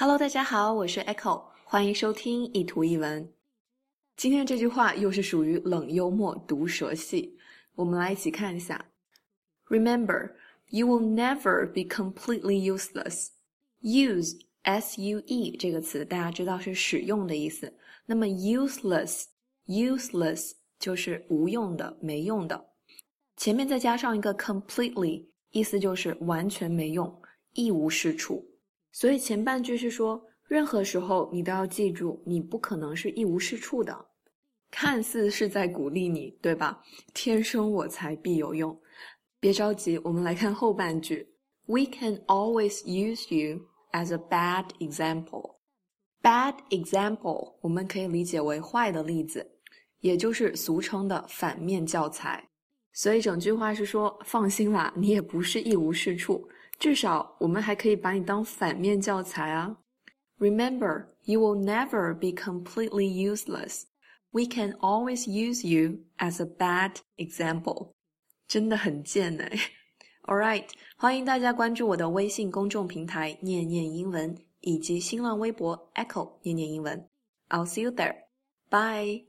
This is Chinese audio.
Hello，大家好，我是 Echo，欢迎收听一图一文。今天这句话又是属于冷幽默毒舌系，我们来一起看一下。Remember, you will never be completely useless. Use, S-U-E 这个词，大家知道是使用的意思。那么 useless, useless 就是无用的、没用的。前面再加上一个 completely，意思就是完全没用、一无是处。所以前半句是说，任何时候你都要记住，你不可能是一无是处的。看似是在鼓励你，对吧？天生我材必有用。别着急，我们来看后半句。We can always use you as a bad example. Bad example 我们可以理解为坏的例子，也就是俗称的反面教材。所以整句话是说，放心啦，你也不是一无是处。至少我们还可以把你当反面教材啊！Remember, you will never be completely useless. We can always use you as a bad example. 真的很贱哎！All right，欢迎大家关注我的微信公众平台“念念英文”以及新浪微博 “Echo 念念英文”。I'll see you there. Bye.